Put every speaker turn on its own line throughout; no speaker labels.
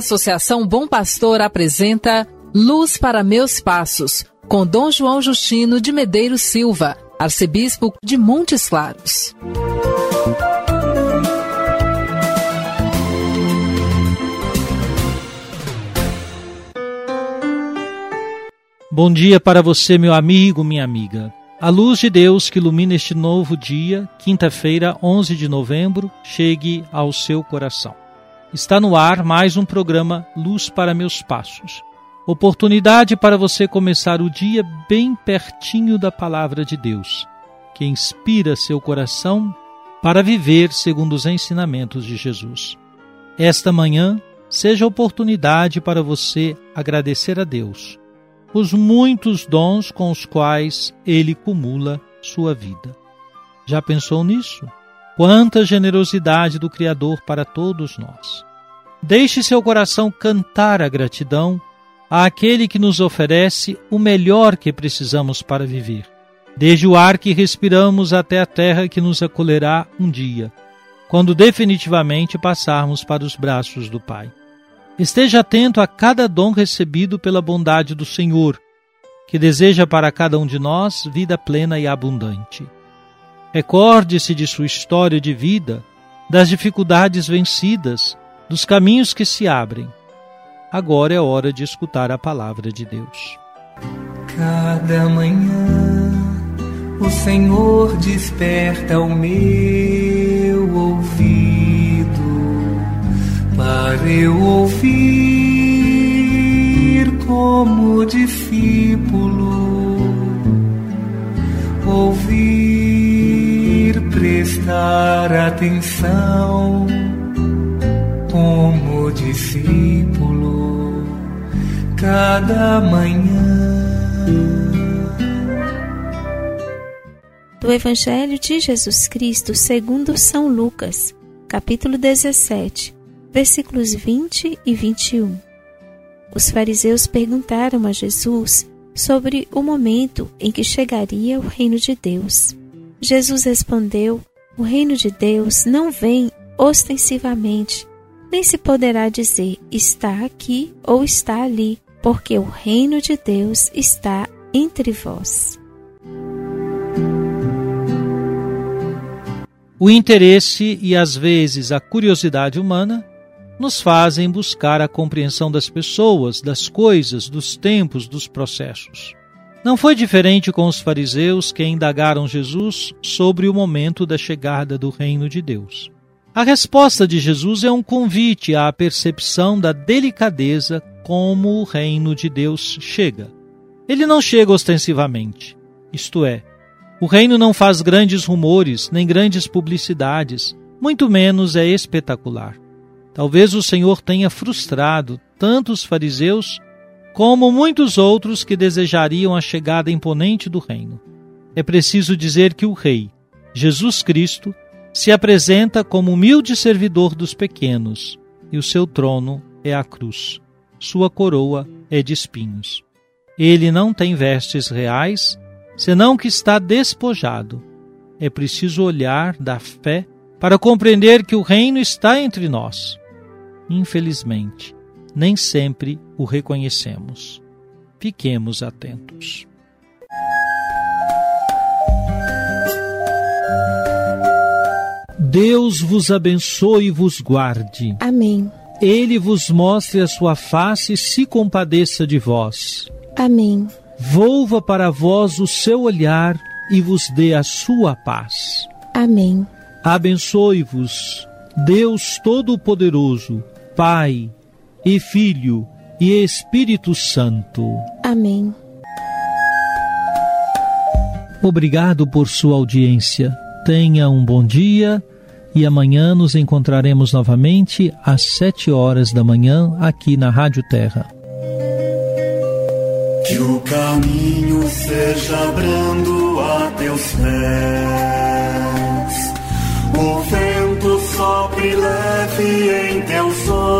Associação Bom Pastor apresenta Luz para Meus Passos, com Dom João Justino de Medeiros Silva, arcebispo de Montes Claros.
Bom dia para você, meu amigo, minha amiga. A luz de Deus que ilumina este novo dia, quinta-feira, 11 de novembro, chegue ao seu coração. Está no ar mais um programa Luz para Meus Passos. Oportunidade para você começar o dia bem pertinho da palavra de Deus, que inspira seu coração para viver segundo os ensinamentos de Jesus. Esta manhã seja oportunidade para você agradecer a Deus os muitos dons com os quais ele cumula sua vida. Já pensou nisso? Quanta generosidade do Criador para todos nós. Deixe seu coração cantar a gratidão àquele que nos oferece o melhor que precisamos para viver, desde o ar que respiramos até a terra que nos acolherá um dia, quando definitivamente passarmos para os braços do Pai. Esteja atento a cada dom recebido pela bondade do Senhor, que deseja para cada um de nós vida plena e abundante. Recorde-se de sua história de vida, das dificuldades vencidas, dos caminhos que se abrem. Agora é hora de escutar a palavra de Deus.
Cada manhã o Senhor desperta o meu ouvido para eu ouvir como discípulo, ouvir, prestar atenção como discípulo, cada manhã.
Do Evangelho de Jesus Cristo segundo São Lucas, capítulo 17 versículos 20 e 21. Os fariseus perguntaram a Jesus sobre o momento em que chegaria o reino de Deus. Jesus respondeu: O reino de Deus não vem ostensivamente, nem se poderá dizer está aqui ou está ali, porque o reino de Deus está entre vós.
O interesse e às vezes a curiosidade humana nos fazem buscar a compreensão das pessoas, das coisas, dos tempos, dos processos. Não foi diferente com os fariseus que indagaram Jesus sobre o momento da chegada do reino de Deus. A resposta de Jesus é um convite à percepção da delicadeza como o reino de Deus chega. Ele não chega ostensivamente, isto é, o reino não faz grandes rumores nem grandes publicidades, muito menos é espetacular. Talvez o Senhor tenha frustrado tanto os fariseus como muitos outros que desejariam a chegada imponente do reino. É preciso dizer que o Rei, Jesus Cristo, se apresenta como humilde servidor dos pequenos, e o seu trono é a cruz. Sua coroa é de espinhos. Ele não tem vestes reais, senão que está despojado. É preciso olhar da fé para compreender que o reino está entre nós infelizmente, nem sempre o reconhecemos. Fiquemos atentos. Deus vos abençoe e vos guarde.
Amém.
Ele vos mostre a sua face e se compadeça de vós.
Amém.
Volva para vós o seu olhar e vos dê a sua paz.
Amém.
Abençoe-vos, Deus Todo-Poderoso, Pai e Filho e Espírito Santo.
Amém.
Obrigado por sua audiência. Tenha um bom dia e amanhã nos encontraremos novamente às sete horas da manhã aqui na Rádio Terra.
Que o caminho seja brando a teus pés. O vento sopre leve em teus ombros.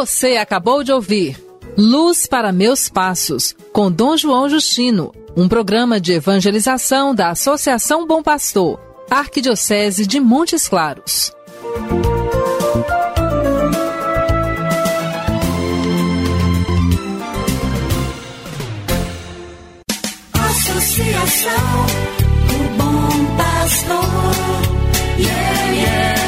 Você acabou de ouvir Luz para Meus Passos, com Dom João Justino, um programa de evangelização da Associação Bom Pastor, Arquidiocese de Montes Claros.
Associação do Bom Pastor, yeah.